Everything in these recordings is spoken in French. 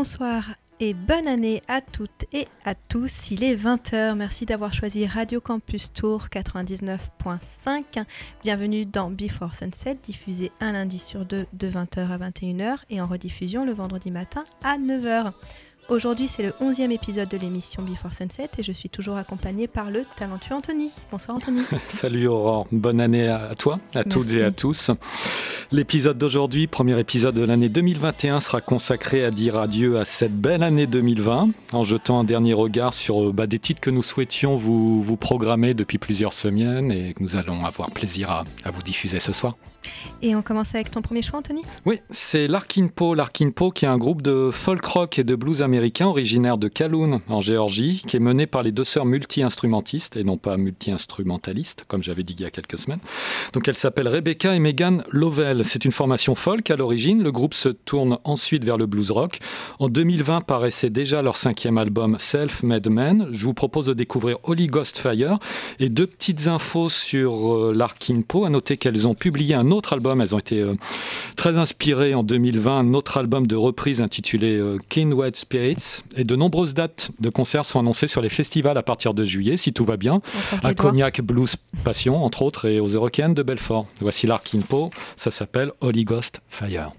bonsoir et bonne année à toutes et à tous. Il est 20h. Merci d'avoir choisi Radio Campus Tour 99.5. Bienvenue dans Before Sunset, diffusé un lundi sur deux de 20h à 21h et en rediffusion le vendredi matin à 9h. Aujourd'hui, c'est le 11e épisode de l'émission Before Sunset et je suis toujours accompagnée par le talentueux Anthony. Bonsoir Anthony. Salut Aurore, bonne année à toi, à toutes et à tous. L'épisode d'aujourd'hui, premier épisode de l'année 2021, sera consacré à dire adieu à cette belle année 2020 en jetant un dernier regard sur euh, bah, des titres que nous souhaitions vous, vous programmer depuis plusieurs semaines et que nous allons avoir plaisir à, à vous diffuser ce soir. Et on commence avec ton premier choix, Anthony? Oui, c'est Larkin Poe. Larkin Poe, qui est un groupe de folk rock et de blues américain originaire de Kaloun, en Géorgie, qui est mené par les deux sœurs multi-instrumentistes et non pas multi-instrumentalistes, comme j'avais dit il y a quelques semaines. Donc elles s'appellent Rebecca et Megan Lovell. C'est une formation folk à l'origine. Le groupe se tourne ensuite vers le blues rock. En 2020 paraissait déjà leur cinquième album Self-Made Man. Je vous propose de découvrir Holy Ghost Fire et deux petites infos sur euh, Larkin Poe. À noter qu'elles ont publié un autre album. Elles ont été euh, très inspirées en 2020. Un autre album de reprise intitulé euh, Keen White Spirits. Et de nombreuses dates de concerts sont annoncées sur les festivals à partir de juillet, si tout va bien. À Cognac Blues Passion, entre autres, et aux Eurocaines de Belfort. Voici Larkin Poe. Ça s'appelle Holy Ghost Fire.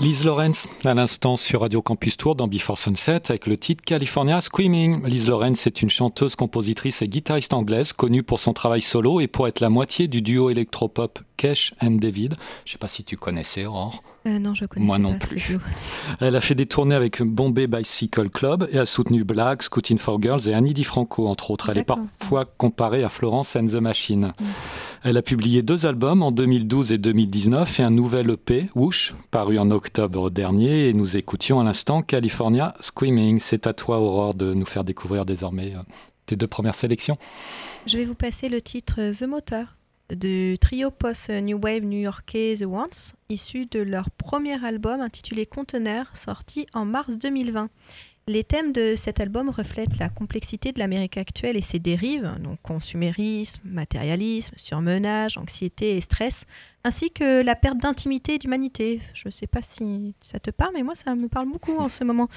Lise Lorenz, à l'instant sur Radio Campus Tour dans Before Sunset avec le titre California Screaming. Lise Lorenz est une chanteuse, compositrice et guitariste anglaise connue pour son travail solo et pour être la moitié du duo électropop Kesh and David. Je ne sais pas si tu connaissais Aurore. Euh, non, je connais Moi non plus. Elle a fait des tournées avec Bombay Bicycle Club et a soutenu Black, Scouting for Girls et Annie DiFranco, entre autres. Elle est parfois comparée à Florence and the Machine. Mm. Elle a publié deux albums en 2012 et 2019 et un nouvel EP, Whoosh, paru en octobre dernier. Et nous écoutions à l'instant California Screaming. C'est à toi, Aurore, de nous faire découvrir désormais euh, tes deux premières sélections. Je vais vous passer le titre The Motor du trio post-New Wave new-yorkais The Once, issu de leur premier album intitulé Conteneur, sorti en mars 2020. Les thèmes de cet album reflètent la complexité de l'Amérique actuelle et ses dérives, donc consumérisme, matérialisme, surmenage, anxiété et stress, ainsi que la perte d'intimité et d'humanité. Je ne sais pas si ça te parle, mais moi ça me parle beaucoup en ce moment.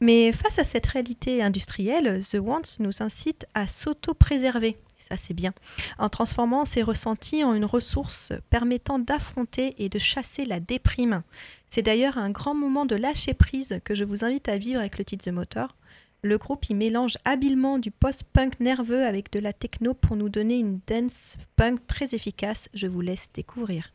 Mais face à cette réalité industrielle, The Want nous incite à s'auto-préserver ça c'est bien, en transformant ses ressentis en une ressource permettant d'affronter et de chasser la déprime. C'est d'ailleurs un grand moment de lâcher prise que je vous invite à vivre avec le titre Motor. Le groupe y mélange habilement du post-punk nerveux avec de la techno pour nous donner une dance punk très efficace. Je vous laisse découvrir.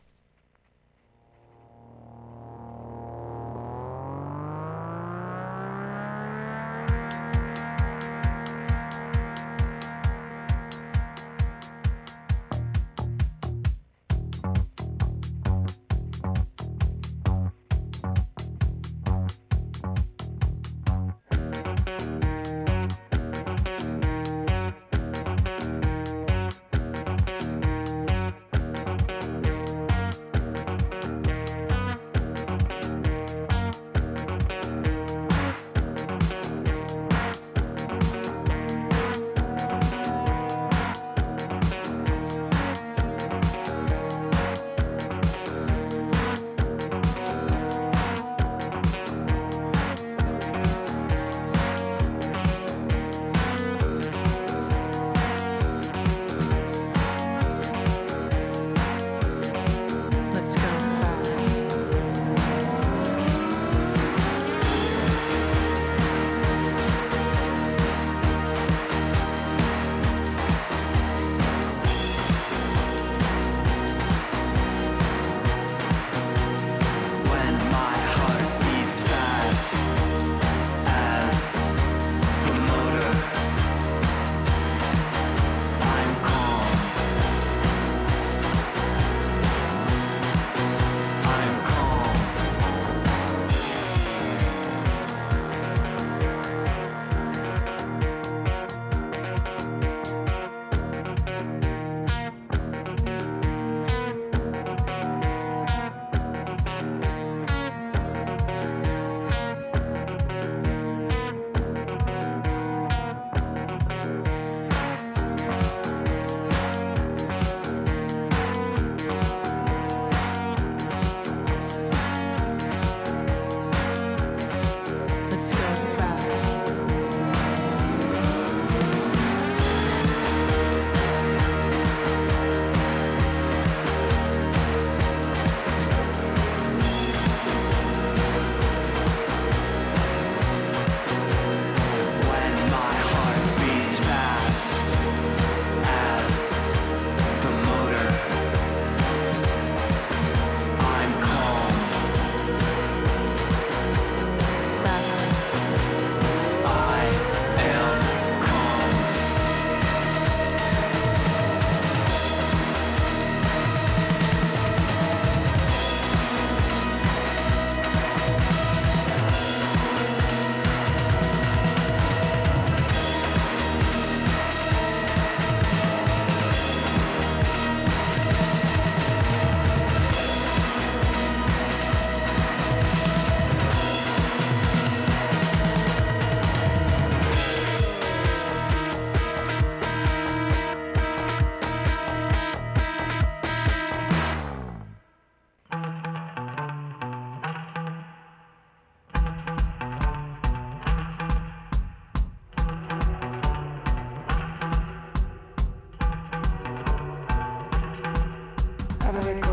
I've been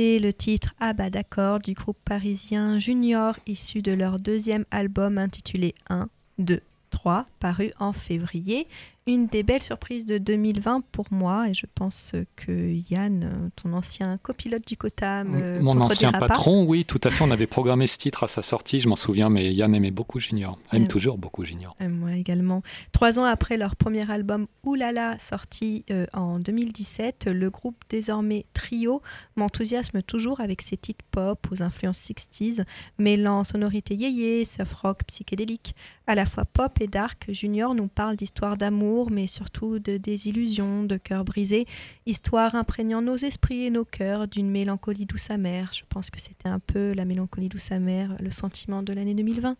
C'était le titre Ah bah d'accord du groupe parisien Junior issu de leur deuxième album intitulé 1, 2, 3 paru en février une des belles surprises de 2020 pour moi, et je pense que Yann, ton ancien copilote du Cotam, mon ancien patron, oui, tout à fait. On avait programmé ce titre à sa sortie, je m'en souviens, mais Yann aimait beaucoup Junior, aime toujours beaucoup Junior. moi également. Trois ans après leur premier album Oulala, sorti euh, en 2017, le groupe désormais Trio m'enthousiasme toujours avec ses titres pop aux influences 60s, mêlant sonorité yéyé, surf rock psychédélique. À la fois pop et dark, Junior nous parle d'histoires d'amour mais surtout de désillusions, de cœurs brisés, histoire imprégnant nos esprits et nos cœurs d'une mélancolie douce amère. Je pense que c'était un peu la mélancolie douce amère, le sentiment de l'année 2020.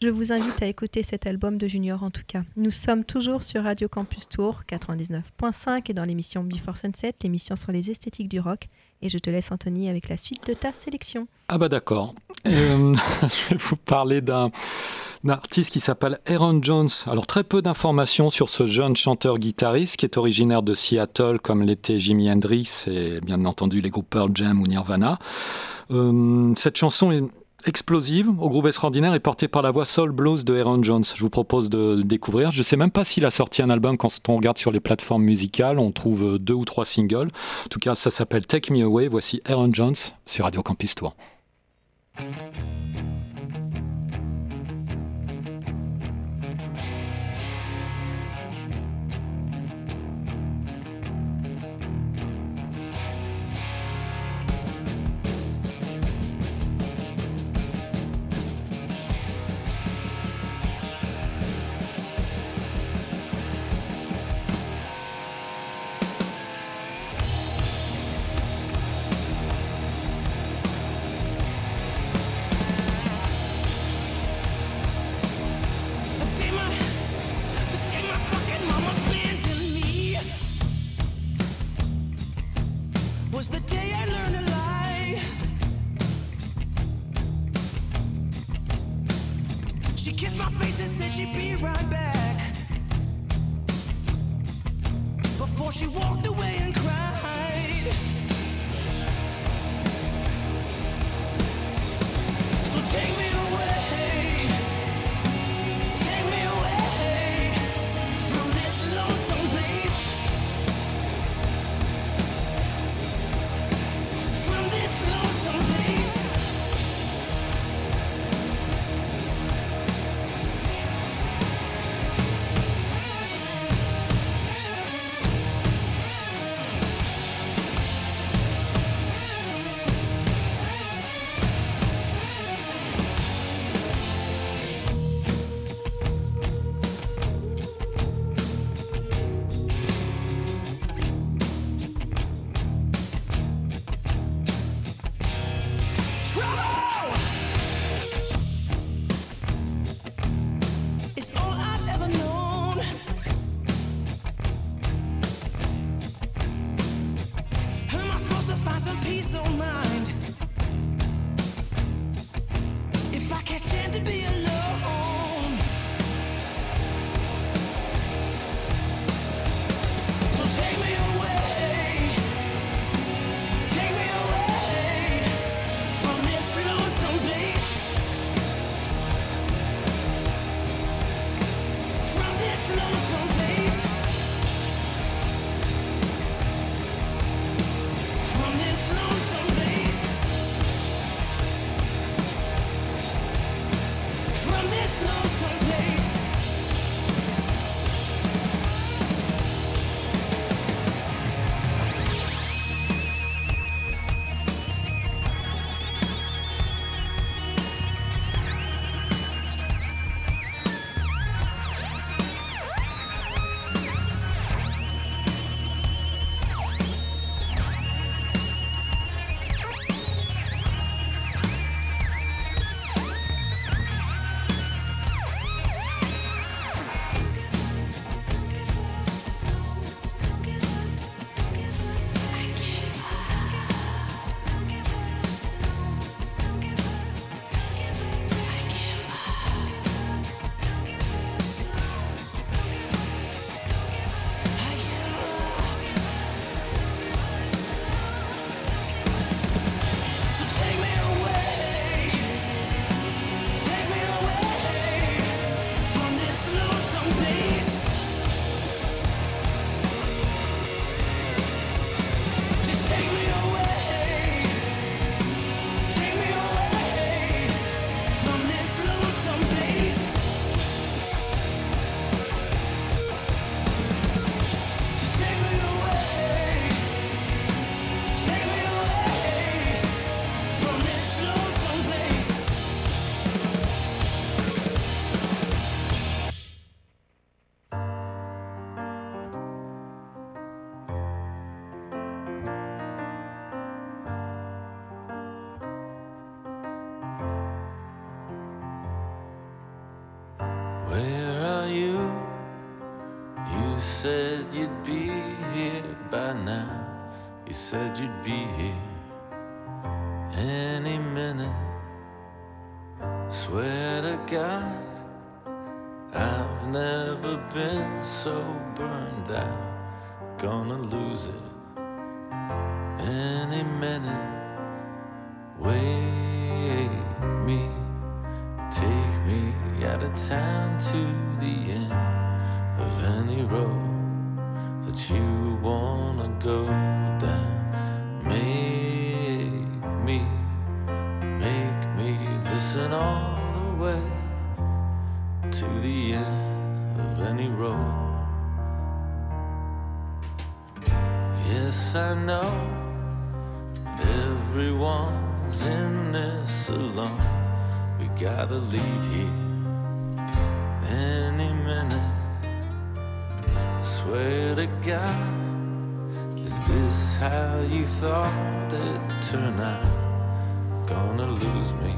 Je vous invite à écouter cet album de Junior en tout cas. Nous sommes toujours sur Radio Campus Tour 99.5 et dans l'émission Before Sunset, l'émission sur les esthétiques du rock. Et je te laisse, Anthony, avec la suite de ta sélection. Ah bah d'accord. Euh, je vais vous parler d'un un artiste qui s'appelle Aaron Jones. Alors très peu d'informations sur ce jeune chanteur-guitariste qui est originaire de Seattle comme l'était Jimi Hendrix et bien entendu les groupes Pearl Jam ou Nirvana. Euh, cette chanson est explosive au groupe extraordinaire et portée par la voix soul blues de Aaron Jones. Je vous propose de le découvrir. Je ne sais même pas s'il a sorti un album quand on regarde sur les plateformes musicales. On trouve deux ou trois singles. En tout cas, ça s'appelle Take Me Away. Voici Aaron Jones sur Radio Campus Tour. Kissed my face and said she'd be right back. Before she walked away any minute. Swear to God, I've never been so burned out. Gonna lose it any minute. Wake me. Take me out of town to the end of any road that you wanna go down. I know everyone's in this alone. We gotta leave here any minute. Swear to God, is this how you thought it'd turn out? Gonna lose me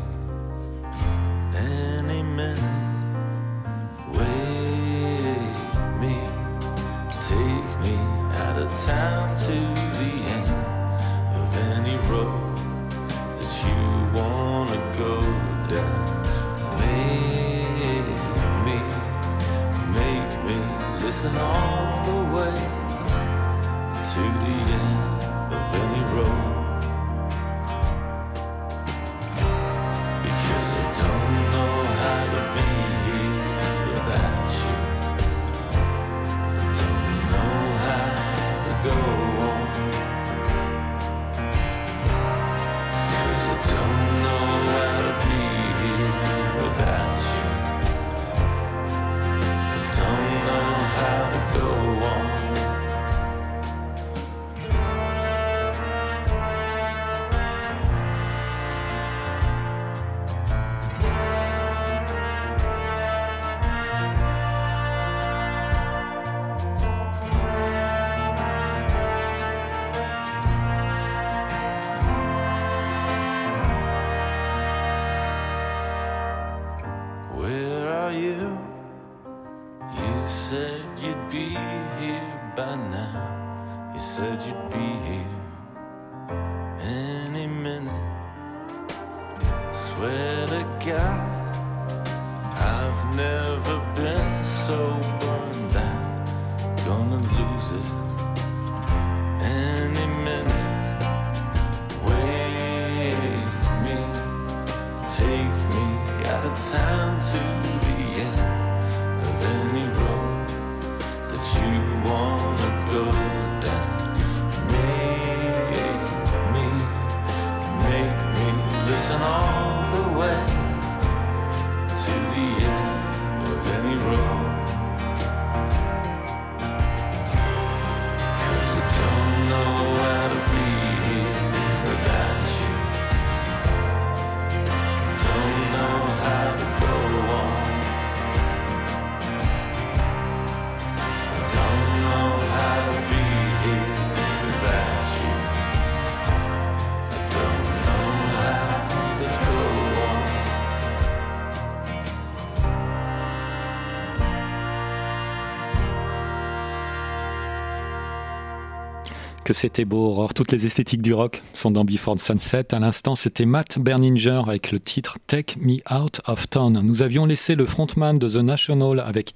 C'était beau, Aurore. Toutes les esthétiques du rock sont dans Before Sunset. À l'instant, c'était Matt Berninger avec le titre Take Me Out of Town. Nous avions laissé le frontman de The National avec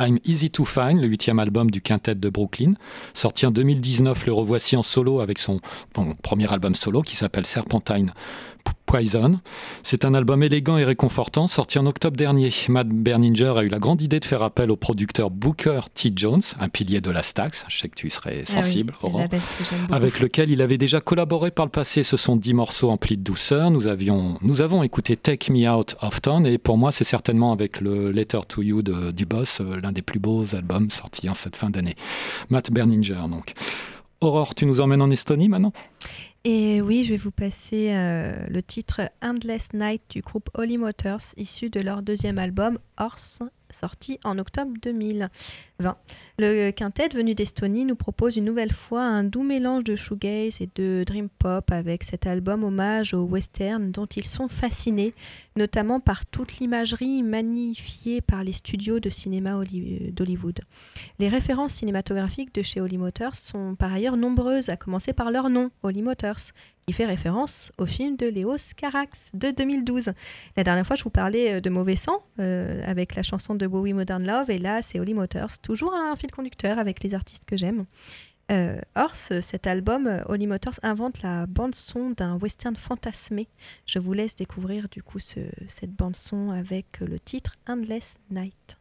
I'm Easy to Find, le huitième album du quintet de Brooklyn. Sorti en 2019, le revoici en solo avec son bon, premier album solo qui s'appelle Serpentine Poison. C'est un album élégant et réconfortant, sorti en octobre dernier. Matt Berninger a eu la grande idée de faire appel au producteur Booker T. Jones, un pilier de la Stax. Je sais que tu serais sensible, ah oui, Aurore le label que j'aime beaucoup. avec lequel il avait déjà collaboré par le passé. Ce sont dix morceaux emplis de douceur. Nous, avions, nous avons écouté Take Me Out of Town et pour moi, c'est certainement avec le Letter to You de, du Boss, euh, l'un des plus beaux albums sortis en cette fin d'année. Matt Berninger, donc. Aurore, tu nous emmènes en Estonie maintenant? Et oui, je vais vous passer euh, le titre Endless Night du groupe Holy Motors, issu de leur deuxième album Horse, sorti en octobre 2020. Le quintet venu d'Estonie nous propose une nouvelle fois un doux mélange de shoegaze et de dream pop avec cet album hommage au western dont ils sont fascinés, notamment par toute l'imagerie magnifiée par les studios de cinéma Holly- d'Hollywood. Les références cinématographiques de chez Holy Motors sont par ailleurs nombreuses, à commencer par leur nom, Holy Motors, qui fait référence au film de Léos Carax de 2012. La dernière fois, je vous parlais euh, de Mauvais Sang euh, avec la chanson de Bowie Modern Love, et là, c'est Holy Motors, toujours un fil conducteur avec les artistes que j'aime. Euh, or, ce- cet album, euh, Holy Motors, invente la bande-son d'un western fantasmé. Je vous laisse découvrir du coup ce- cette bande-son avec le titre Endless Night.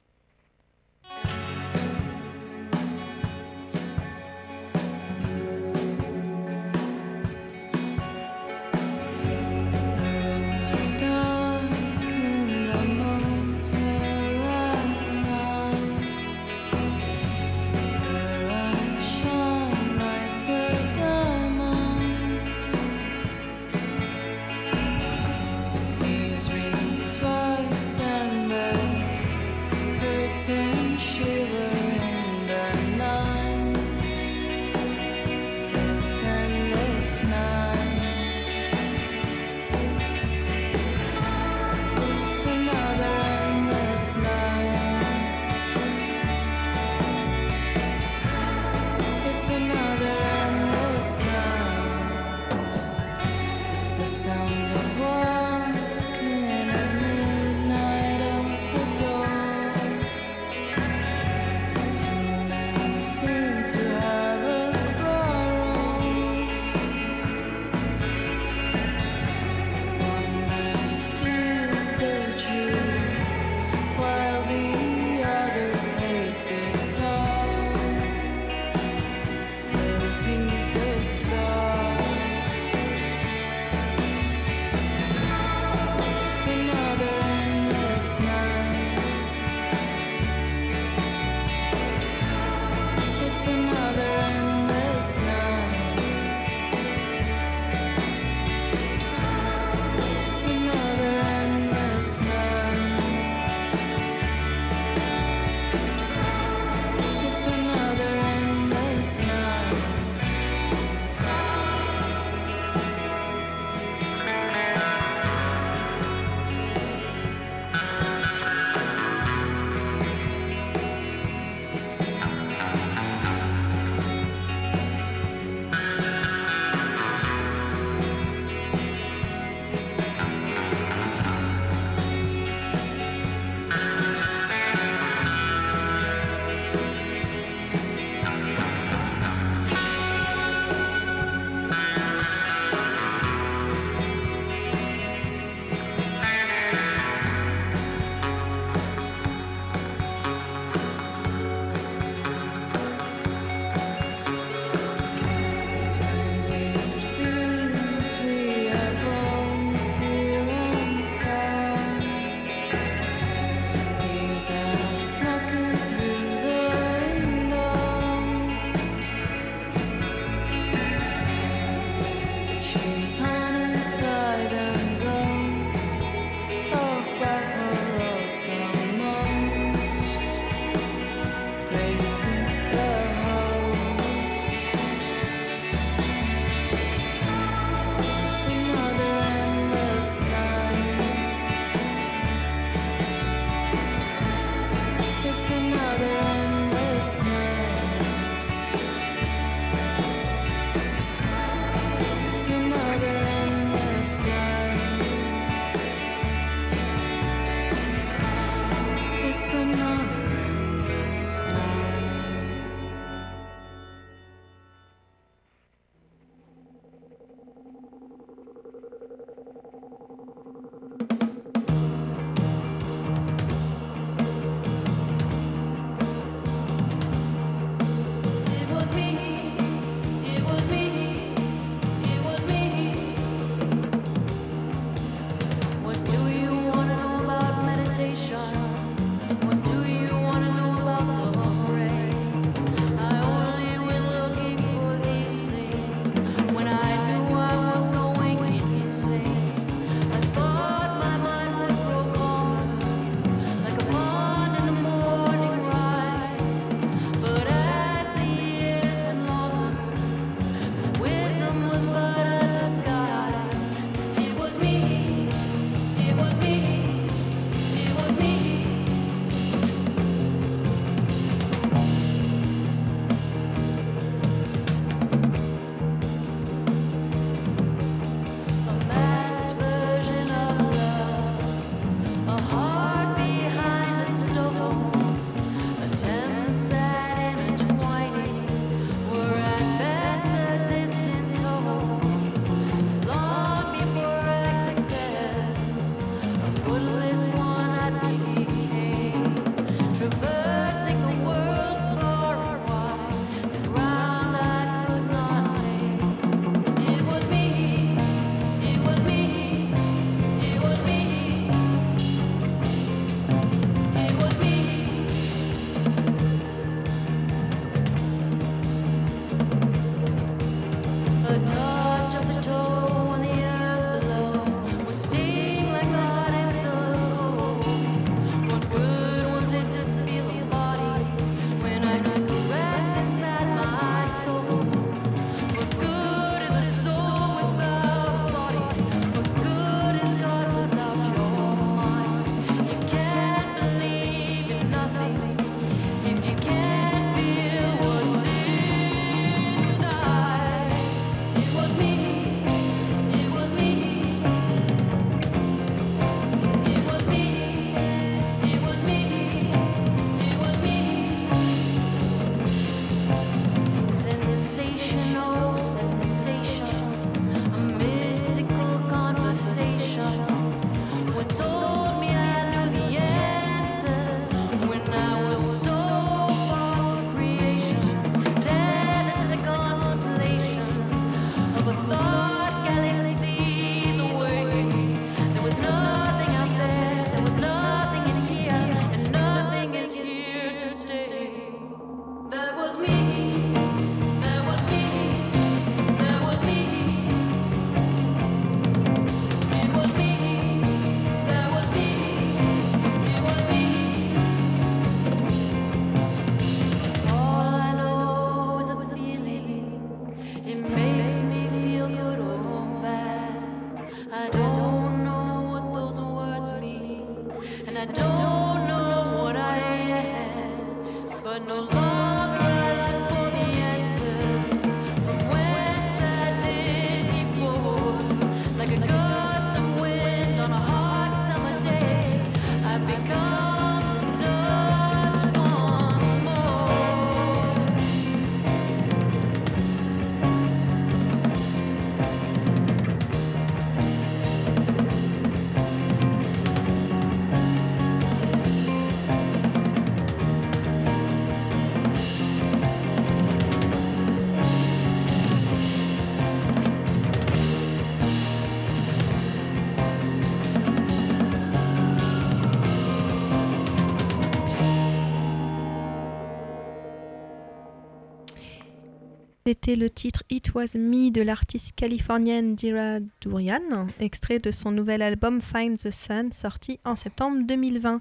C'était le titre It Was Me de l'artiste californienne Dira Durian, extrait de son nouvel album Find the Sun, sorti en septembre 2020.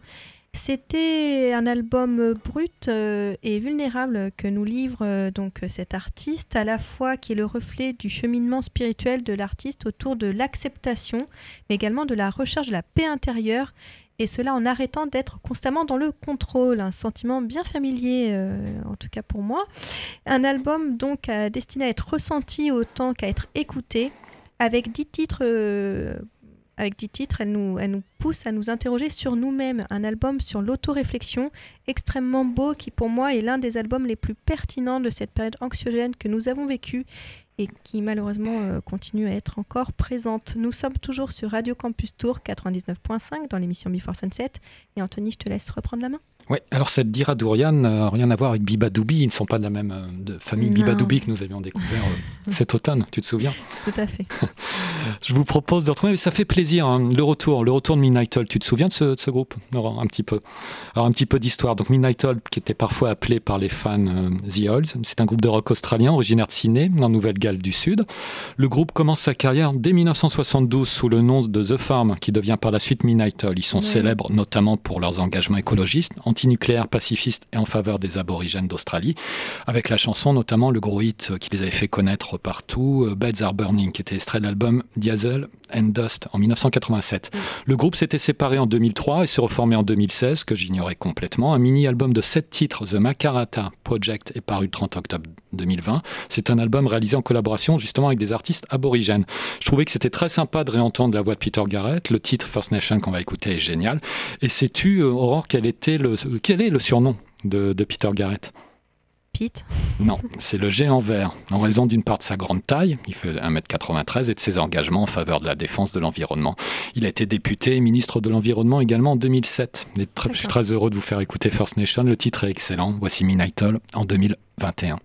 C'était un album brut euh, et vulnérable que nous livre euh, donc cet artiste, à la fois qui est le reflet du cheminement spirituel de l'artiste autour de l'acceptation, mais également de la recherche de la paix intérieure, et cela en arrêtant d'être constamment dans le contrôle, un sentiment bien familier, euh, en tout cas pour moi. Un album donc destiné à être ressenti autant qu'à être écouté, avec dix titres. euh, avec dix titres, elle nous, elle nous pousse à nous interroger sur nous-mêmes. Un album sur l'autoréflexion extrêmement beau qui, pour moi, est l'un des albums les plus pertinents de cette période anxiogène que nous avons vécue et qui, malheureusement, euh, continue à être encore présente. Nous sommes toujours sur Radio Campus Tour 99.5 dans l'émission Before Sunset. Et Anthony, je te laisse reprendre la main. Ouais, alors cette Dira Dourian n'a rien à voir avec Bibadoubi, ils ne sont pas de la même euh, de famille Non. Bibadoubi que nous avions découvert euh, cet automne, tu te souviens Tout à fait. Je vous propose de retrouver, ça fait plaisir, hein, le retour, le retour de Midnight Oil. Tu te souviens de ce, de ce groupe Laurent, un petit peu. Alors un petit peu d'histoire. Donc Midnight Oil, qui était parfois appelé par les fans euh, The Oils, c'est un groupe de rock australien originaire de Sydney, en Nouvelle-Galles du Sud. Le groupe commence sa carrière dès 1972 sous le nom de The Farm, qui devient par la suite Midnight Oil. Ils sont célèbres notamment pour leurs engagements écologistes, antinucléaires, pacifistes et en faveur des aborigènes d'Australie, avec la chanson notamment le gros hit qui les avait fait connaître partout, euh, Beds Are Burning, qui était extrait de l'album Diesel and Dust en 1987. Le groupe s'était séparé en 2003 et s'est reformé en 2016, que j'ignorais complètement. Un mini-album de 7 titres, The Makarata Project, est paru le 30 octobre 2020. C'est un album réalisé en collaboration justement avec des artistes aborigènes. Je trouvais que c'était très sympa de réentendre la voix de Peter Garrett. Le titre First Nation qu'on va écouter est génial. Et sais-tu, euh, Aurore, quel, était le, quel est le surnom de, de Peter Garrett Pete. non, c'est le géant vert. En raison d'une part de sa grande taille, il fait 1m93, et de ses engagements en faveur de la défense de l'environnement. Il a été député et ministre de l'Environnement également en 2007. Il est très- je suis très heureux de vous faire écouter First Nation. Le titre est excellent. Voici Midnight en 2021.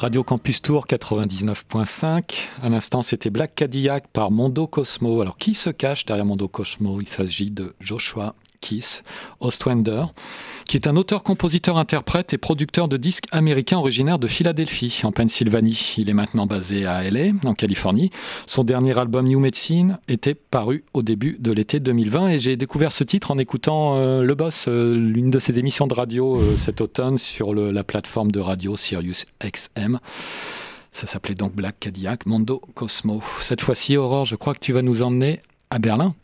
Radio Campus Tour 99.5. À l'instant, c'était Black Cadillac par Mondo Cosmo. Alors, qui se cache derrière Mondo Cosmo? Il s'agit de Joshua Kiss Ostwender, qui est un auteur, compositeur, interprète et producteur de disques américain originaire de Philadelphie, en Pennsylvanie. Il est maintenant basé à LA, en Californie. Son dernier album New Medicine était paru au début de l'été 2020 et j'ai découvert ce titre en écoutant euh, Le Boss, euh, l'une de ses émissions de radio euh, cet automne sur la plateforme de radio Sirius XM. Ça s'appelait donc Black Cadillac, Mondo Cosmo. Cette fois-ci, Aurore, je crois que tu vas nous emmener à Berlin.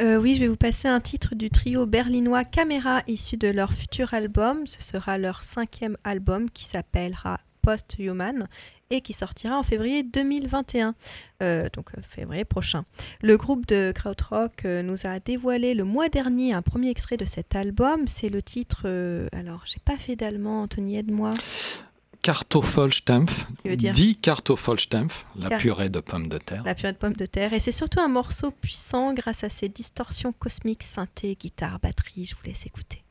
Euh, oui, je vais vous passer un titre du trio berlinois Camera issu de leur futur album. Ce sera leur cinquième album qui s'appellera Post-Human et qui sortira en février 2021, euh, donc euh, février prochain. Le groupe de krautrock nous a dévoilé le mois dernier un premier extrait de cet album. C'est le titre. alors, j'ai pas fait d'allemand, Anthony, aide-moi. Kartoffelstampf, dit Kartoffelstampf, la Car- purée de pommes de terre. La purée de pommes de terre. Et c'est surtout un morceau puissant grâce à ses distorsions cosmiques, synthé, guitare, batterie. Je vous laisse écouter.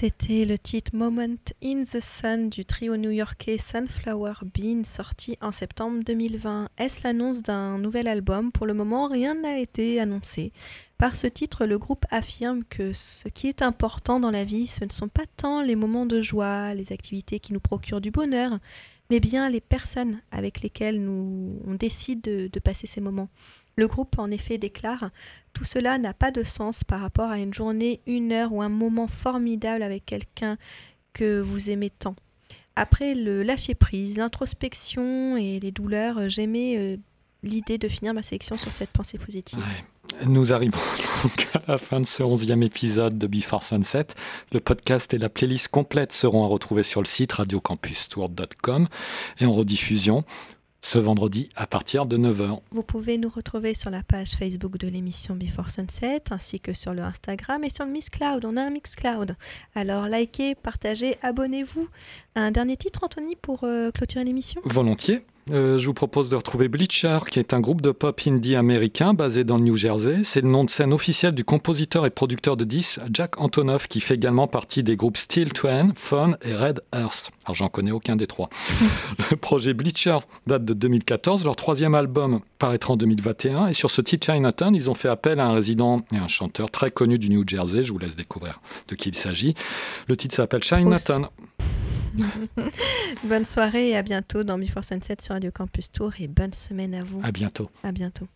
C'était le titre Moment in the Sun du trio new-yorkais Sunflower Bean sorti en septembre 2020. Est-ce l'annonce d'un nouvel album? Pour le moment, rien n'a été annoncé. Par ce titre, le groupe affirme que ce qui est important dans la vie, ce ne sont pas tant les moments de joie, les activités qui nous procurent du bonheur, mais bien les personnes avec lesquelles nous, on décide de, de passer ces moments. Le groupe en effet déclare Tout cela n'a pas de sens par rapport à une journée, une heure ou un moment formidable avec quelqu'un que vous aimez tant. Après le lâcher-prise, l'introspection et les douleurs, j'aimais euh, l'idée de finir ma sélection sur cette pensée positive. Nous arrivons donc à la fin de ce onzième épisode de Before Sunset. Le podcast et la playlist complète seront à retrouver sur le site radiocampustour.com et en rediffusion ce vendredi à partir de 9h. Vous pouvez nous retrouver sur la page Facebook de l'émission Before Sunset, ainsi que sur le Instagram et sur le Mixcloud. On a un Mixcloud. Alors likez, partagez, abonnez-vous. Un dernier titre, Anthony, pour euh, clôturer l'émission? Volontiers. Euh, je vous propose de retrouver Bleacher, qui est un groupe de pop indie américain basé dans le New Jersey. C'est le nom de scène officiel du compositeur et producteur de disques Jack Antonoff, qui fait également partie des groupes Steel Twain, Fun et Red Earth. Alors j'en connais aucun des trois. le projet Bleacher date de 2014. Leur troisième album paraîtra en 2021. Et sur ce titre Chinatown, ils ont fait appel à un résident et un chanteur très connu du New Jersey. Je vous laisse découvrir de qui il s'agit. Le titre s'appelle Chinatown. bonne soirée et à bientôt dans Before Sunset sur Radio Campus Tour et bonne semaine à vous. À bientôt. À bientôt.